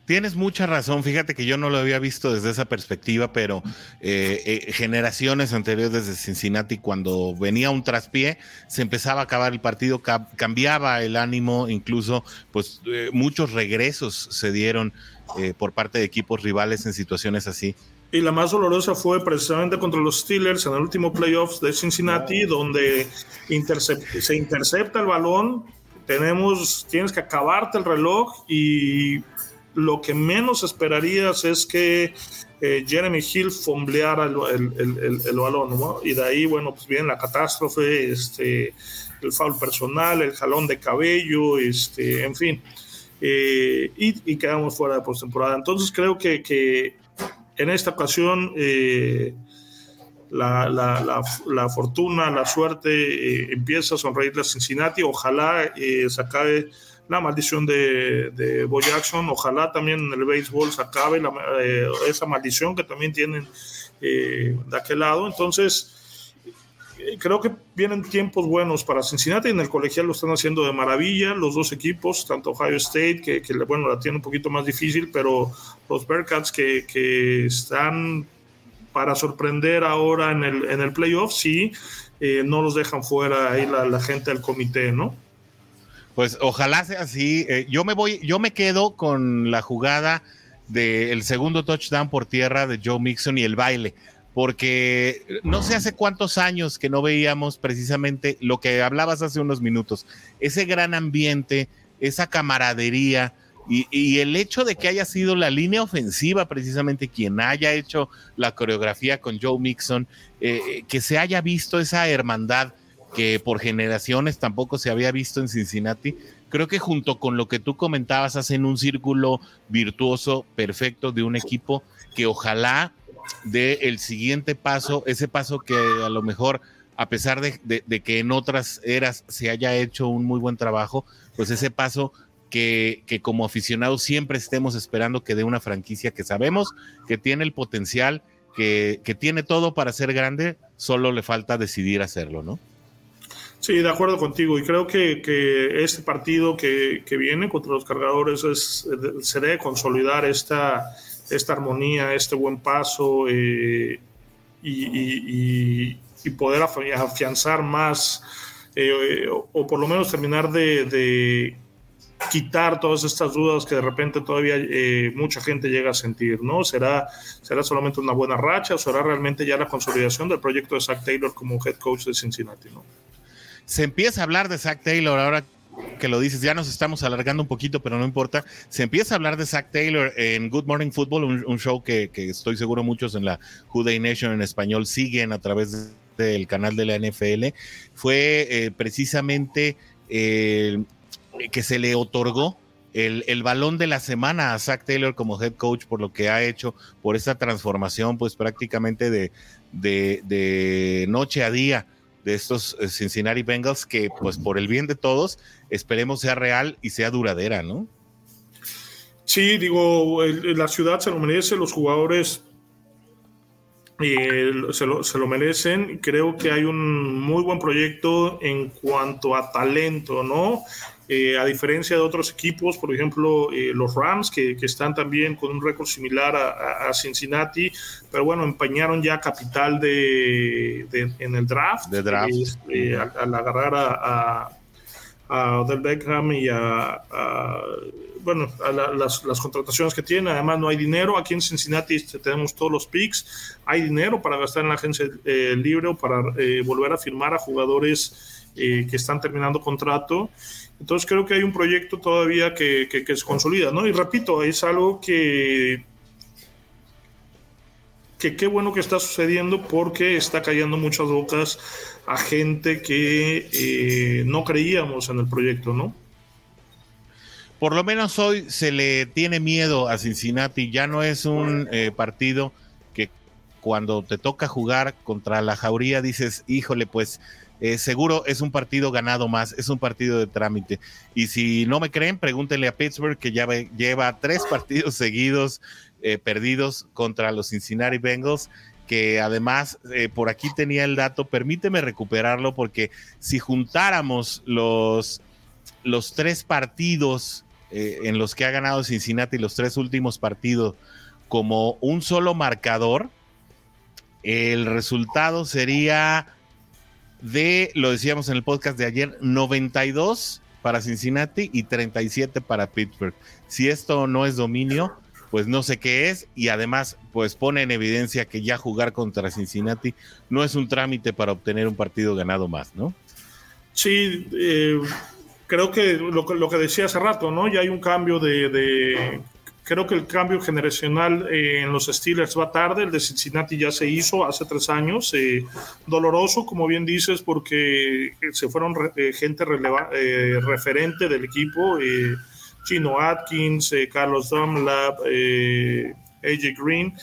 Tienes mucha razón, fíjate que yo no lo había visto desde esa perspectiva, pero eh, eh, generaciones anteriores desde Cincinnati, cuando venía un traspié, se empezaba a acabar el partido, cambiaba el ánimo, incluso pues eh, muchos regresos se dieron por parte de equipos rivales en situaciones así. Y la más dolorosa fue precisamente contra los Steelers en el último playoffs de Cincinnati, donde se intercepta el balón, tenemos, tienes que acabarte el reloj y lo que menos esperarías es que eh, Jeremy Hill fombleara el, el, balón, ¿no? Y de ahí, bueno, pues viene la catástrofe, este, el foul personal, el jalón de cabello, este, en fin, eh, y, quedamos fuera de postemporada. Entonces creo que, que en esta ocasión eh, la, la, la, fortuna, la suerte empieza a sonreírle a Cincinnati. Ojalá se acabe la maldición de, de Bo Jackson. Ojalá también en el béisbol se acabe eh, esa maldición que también tienen eh, de aquel lado. Entonces, eh, creo que vienen tiempos buenos para Cincinnati. En el colegial lo están haciendo de maravilla los dos equipos, tanto Ohio State, que, que bueno, la tiene un poquito más difícil, pero los Bearcats que, que están para sorprender ahora en el, en el playoff, sí, no los dejan fuera ahí la gente del comité, ¿no? Pues ojalá sea así. Eh, yo me voy, yo me quedo con la jugada del segundo touchdown por tierra de Joe Mixon y el baile, porque no sé hace cuántos años que no veíamos precisamente lo que hablabas hace unos minutos, ese gran ambiente, esa camaradería. Y, el hecho de que haya sido la línea ofensiva precisamente quien haya hecho la coreografía con Joe Mixon, eh, que se haya visto esa hermandad que por generaciones tampoco se había visto en Cincinnati. Creo que junto con lo que tú comentabas hacen un círculo virtuoso perfecto de un equipo que ojalá dé el siguiente paso, ese paso que a lo mejor, a pesar de, que en otras eras se haya hecho un muy buen trabajo, pues ese paso que, que, como aficionados siempre estemos esperando que dé una franquicia que sabemos que tiene el potencial, que, que tiene todo para ser grande, solo le falta decidir hacerlo, ¿no? Sí, de acuerdo contigo. Y creo que, este partido que, viene contra los cargadores es, se debe consolidar esta, armonía, este buen paso eh, y, y, poder afianzar más, eh, o, por lo menos terminar de, de, quitar todas estas dudas que de repente todavía eh, mucha gente llega a sentir, ¿no? ¿Será, ¿Será solamente una buena racha o será realmente ya la consolidación del proyecto de Zach Taylor como head coach de Cincinnati, ¿no? Se empieza a hablar de Zach Taylor ahora que lo dices, ya nos estamos alargando un poquito, pero no importa. Se empieza a hablar de Zach Taylor en Good Morning Football, un, show que, estoy seguro muchos en la Day Nation en español siguen a través del canal de la NFL. Fue eh, precisamente eh, que se le otorgó el, balón de la semana a Zach Taylor como head coach por lo que ha hecho, por esa transformación, pues prácticamente de, de noche a día de estos eh, Cincinnati Bengals que pues por el bien de todos esperemos sea real y sea duradera, ¿no? Sí, digo, la ciudad se lo merece, los jugadores eh, se, lo, se, lo, merecen. Creo que hay un muy buen proyecto en cuanto a talento, ¿no? Eh, a diferencia de otros equipos, por ejemplo, eh, los Rams, que, que, están también con un récord similar a, a, Cincinnati, pero bueno, empañaron ya capital de, de en el draft, de draft. Eh, al, agarrar a, a, Odell Beckham y a, bueno, a las, las, contrataciones que tiene. Además, no hay dinero. Aquí en Cincinnati tenemos todos los picks. Hay dinero para gastar en la agencia libre o para volver a firmar a jugadores que están terminando contrato. Entonces creo que hay un proyecto todavía que, que, se consolida, ¿no? Y repito, es algo que que qué bueno que está sucediendo porque está cayendo muchas bocas a gente que eh, no creíamos en el proyecto, ¿no? Por lo menos hoy se le tiene miedo a Cincinnati, ya no es un eh, partido que cuando te toca jugar contra la Jauría dices, híjole, pues eh, seguro es un partido ganado más, es un partido de trámite. Y si no me creen, pregúntenle a Pittsburgh que ya lleva tres partidos seguidos eh, perdidos contra los Cincinnati Bengals, que además eh, por aquí tenía el dato, permíteme recuperarlo porque si juntáramos los, los tres partidos en los que ha ganado Cincinnati, los tres últimos partidos, como un solo marcador, el resultado sería de, lo decíamos en el podcast de ayer, 92 para Cincinnati y 37 para Pittsburgh. Si esto no es dominio, pues no sé qué es y además pues pone en evidencia que ya jugar contra Cincinnati no es un trámite para obtener un partido ganado más, ¿no? Sí, eh, creo que lo, lo, que decía hace rato, ¿no? Ya hay un cambio de Creo que el cambio generacional eh, en los Steelers va tarde, el de Cincinnati ya se hizo hace tres años, eh, doloroso, como bien dices, porque se fueron eh, gente referente del equipo, Chino Atkins, Carlos Dunlap, AJ Green,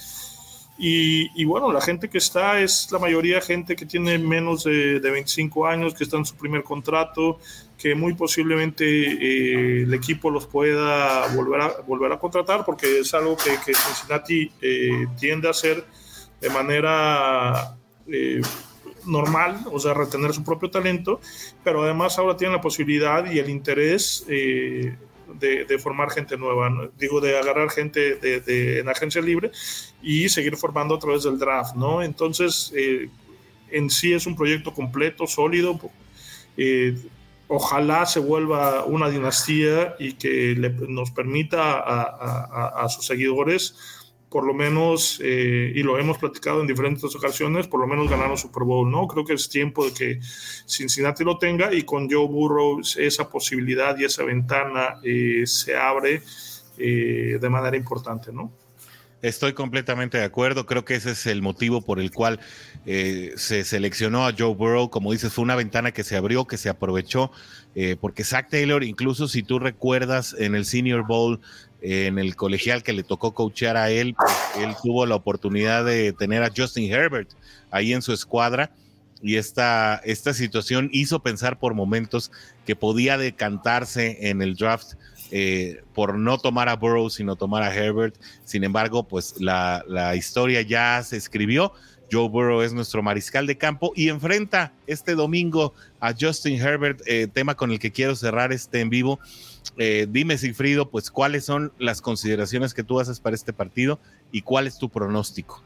y, bueno, la gente que está es la mayoría gente que tiene menos de, de 25 años, que está en su primer contrato, que muy posiblemente eh, el equipo los pueda volver a, volver a contratar, porque es algo que, Cincinnati eh, tiende a hacer de manera eh, normal, o sea, retener su propio talento, pero además ahora tienen la posibilidad y el interés de, formar gente nueva, digo, de agarrar gente de, en agencia libre y seguir formando a través del draft, ¿no? Entonces, eh, en sí es un proyecto completo, sólido. Eh, ojalá se vuelva una dinastía y que nos permita a sus seguidores por lo menos, eh, y lo hemos platicado en diferentes ocasiones, por lo menos ganar Super Bowl, ¿no? Creo que es tiempo de que Cincinnati lo tenga y con Joe Burrow esa posibilidad y esa ventana eh, se abre eh, de manera importante, ¿no? Estoy completamente de acuerdo. Creo que ese es el motivo por el cual se seleccionó a Joe Burrow. Como dices, fue una ventana que se abrió, que se aprovechó, porque Zach Taylor, incluso si tú recuerdas en el Senior Bowl en el colegial que le tocó coachear a él, él tuvo la oportunidad de tener a Justin Herbert ahí en su escuadra y esta, esta situación hizo pensar por momentos que podía decantarse en el draft eh, por no tomar a Burrow, sino tomar a Herbert. Sin embargo, pues la, la historia ya se escribió. Joe Burrow es nuestro mariscal de campo y enfrenta este domingo a Justin Herbert, eh, tema con el que quiero cerrar este en vivo. Eh, dime, Sigfrido, pues cuáles son las consideraciones que tú haces para este partido y cuál es tu pronóstico.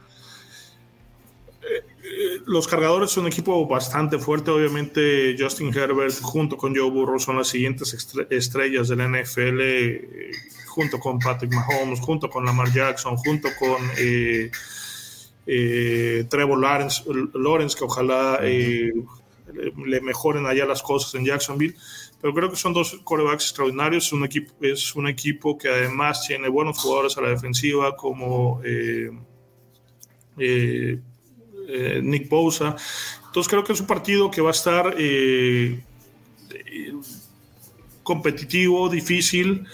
Los cargadores son un equipo bastante fuerte. Obviamente, Justin Herbert junto con Joe Burrow son las siguientes estrellas del NFL, eh, junto con Patrick Mahomes, junto con Lamar Jackson, junto con eh, Trevor Lawrence, Lawrence, que ojalá le mejoren allá las cosas en Jacksonville. Pero creo que son dos corebacks extraordinarios. Es un equipo, es un equipo que además tiene buenos jugadores a la defensiva, como. Eh, Nick Bosa. Entonces creo que es un partido que va a estar eh, competitivo, difícil.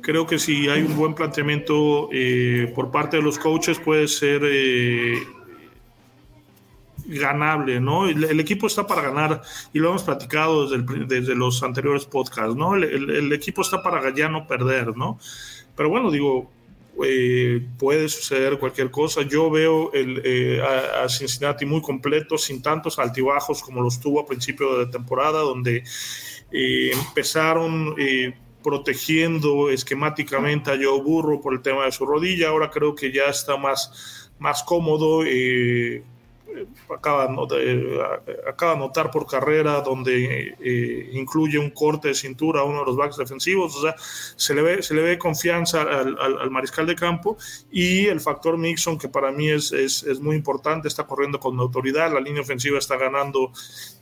Creo que si hay un buen planteamiento eh, por parte de los coaches puede ser ganable, ¿no? El, equipo está para ganar y lo hemos platicado desde, los anteriores podcasts, ¿no? El, el, equipo está para ya no perder, ¿no? Pero bueno, digo, eh, puede suceder cualquier cosa. Yo veo eh, a, Cincinnati muy completo, sin tantos altibajos como los tuvo a principio de temporada, donde eh, empezaron protegiendo esquemáticamente a Joe Burro por el tema de su rodilla. Ahora creo que ya está más, más cómodo acaba, de, acaba de anotar por carrera donde eh, incluye un corte de cintura a uno de los backs defensivos, o sea, se le ve, se le ve confianza al, mariscal de campo. Y el factor Mixon que para mí es, muy importante, está corriendo con autoridad, la línea ofensiva está ganando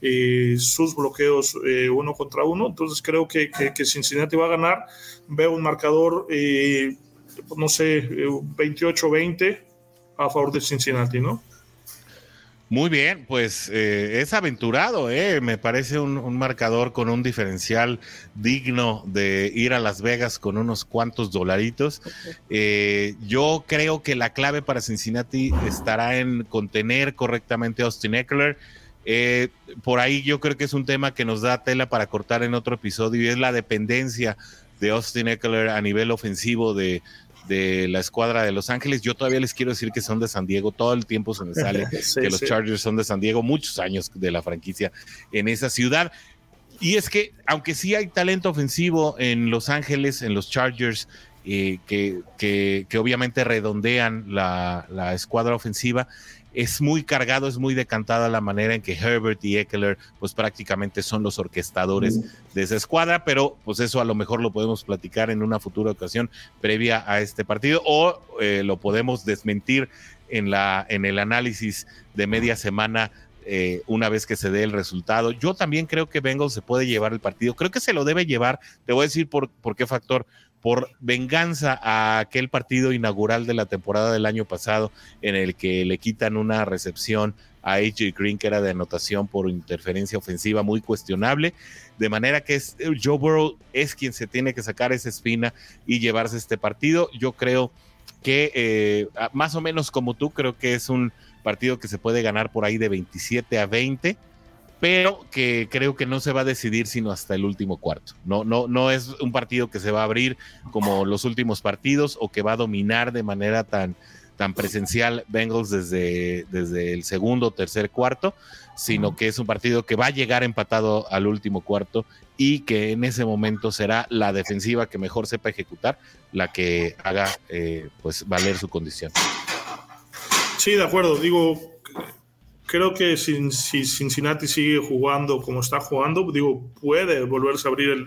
eh, sus bloqueos eh, uno contra uno, entonces creo que, que, que, Cincinnati va a ganar, veo un marcador, no sé, 28-20 a favor de Cincinnati, ¿no? Muy bien, pues eh, es aventurado, eh. me parece un, marcador con un diferencial digno de ir a Las Vegas con unos cuantos dolaritos. Eh, yo creo que la clave para Cincinnati estará en contener correctamente a Austin Eckler. por ahí yo creo que es un tema que nos da tela para cortar en otro episodio y es la dependencia de Austin Eckler a nivel ofensivo de, de la escuadra de Los Ángeles. Yo todavía les quiero decir que son de San Diego, todo el tiempo se me sale que los Chargers son de San Diego, muchos años de la franquicia en esa ciudad. Y es que, aunque sí hay talento ofensivo en Los Ángeles, en los Chargers, eh, que, que, que, obviamente redondean la, la escuadra ofensiva, es muy cargado, es muy decantada la manera en que Herbert y Eckler pues prácticamente son los orquestadores de esa escuadra, pero pues eso a lo mejor lo podemos platicar en una futura ocasión previa a este partido o eh, lo podemos desmentir en, la, en el análisis de media semana eh, una vez que se dé el resultado. Yo también creo que Bengals se puede llevar el partido. Creo que se lo debe llevar. Te voy a decir por, por qué factor por venganza a aquel partido inaugural de la temporada del año pasado en el que le quitan una recepción a AJ Green que era de anotación por interferencia ofensiva muy cuestionable, de manera que es, Joe Burrow es quien se tiene que sacar esa espina y llevarse este partido. Yo creo que eh, más o menos como tú, creo que es un partido que se puede ganar por ahí de 27 a 20 pero que creo que no se va a decidir sino hasta el último cuarto. No, no, no es un partido que se va a abrir como los últimos partidos o que va a dominar de manera tan, tan presencial Bengals desde, desde el segundo o tercer cuarto, sino que es un partido que va a llegar empatado al último cuarto y que en ese momento será la defensiva que mejor sepa ejecutar la que haga eh, pues valer su condición. Sí, de acuerdo. Digo, creo que si, Cincinnati sigue jugando como está jugando, digo, puede volverse a abrir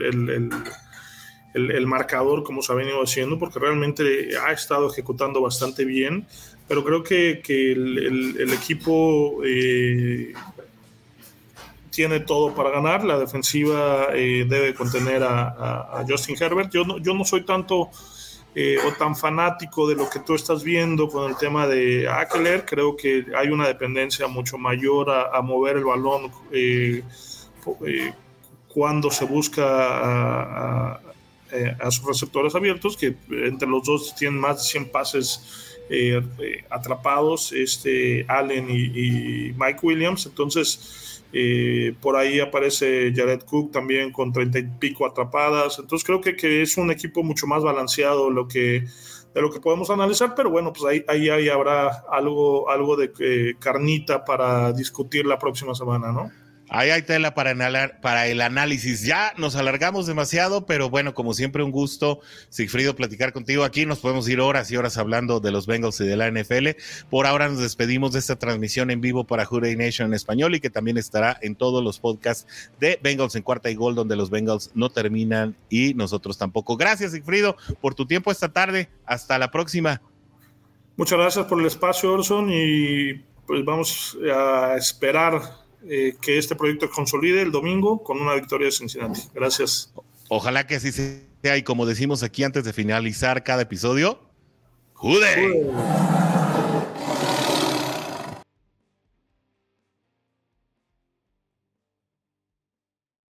el, marcador como se ha venido haciendo, porque realmente ha estado ejecutando bastante bien, pero creo que, el, equipo eh, tiene todo para ganar, la defensiva eh, debe contener a, Justin Herbert. Yo no, yo no soy tanto eh, o tan fanático de lo que tú estás viendo con el tema de Ackler. Creo que hay una dependencia mucho mayor a, mover el balón eh, eh, cuando se busca a, sus receptores abiertos, que entre los dos tienen más de 100 pases atrapados, este, Allen y Mike Williams. Entonces, eh, por ahí aparece Jared Cook también con treinta y pico atrapadas. Entonces creo que, que, es un equipo mucho más balanceado lo que, de lo que podemos analizar, pero bueno, pues ahí, ahí, ahí habrá algo, algo de eh, carnita para discutir la próxima semana, ¿no? Ahí hay tela para, el análisis. Ya nos alargamos demasiado, pero bueno, como siempre, un gusto, Sigfrido, platicar contigo aquí. Nos podemos ir horas y horas hablando de los Bengals y de la NFL. Por ahora nos despedimos de esta transmisión en vivo para Juday Nation en español y que también estará en todos los podcasts de Bengals en cuarta y gol, donde los Bengals no terminan y nosotros tampoco. Gracias, Sigfrido, por tu tiempo esta tarde. Hasta la próxima. Muchas gracias por el espacio, Orson, y pues vamos a esperar eh, que este proyecto consolide el domingo con una victoria de Cincinnati. Gracias. Ojalá que así sea y como decimos aquí antes de finalizar cada episodio, ¡Jude!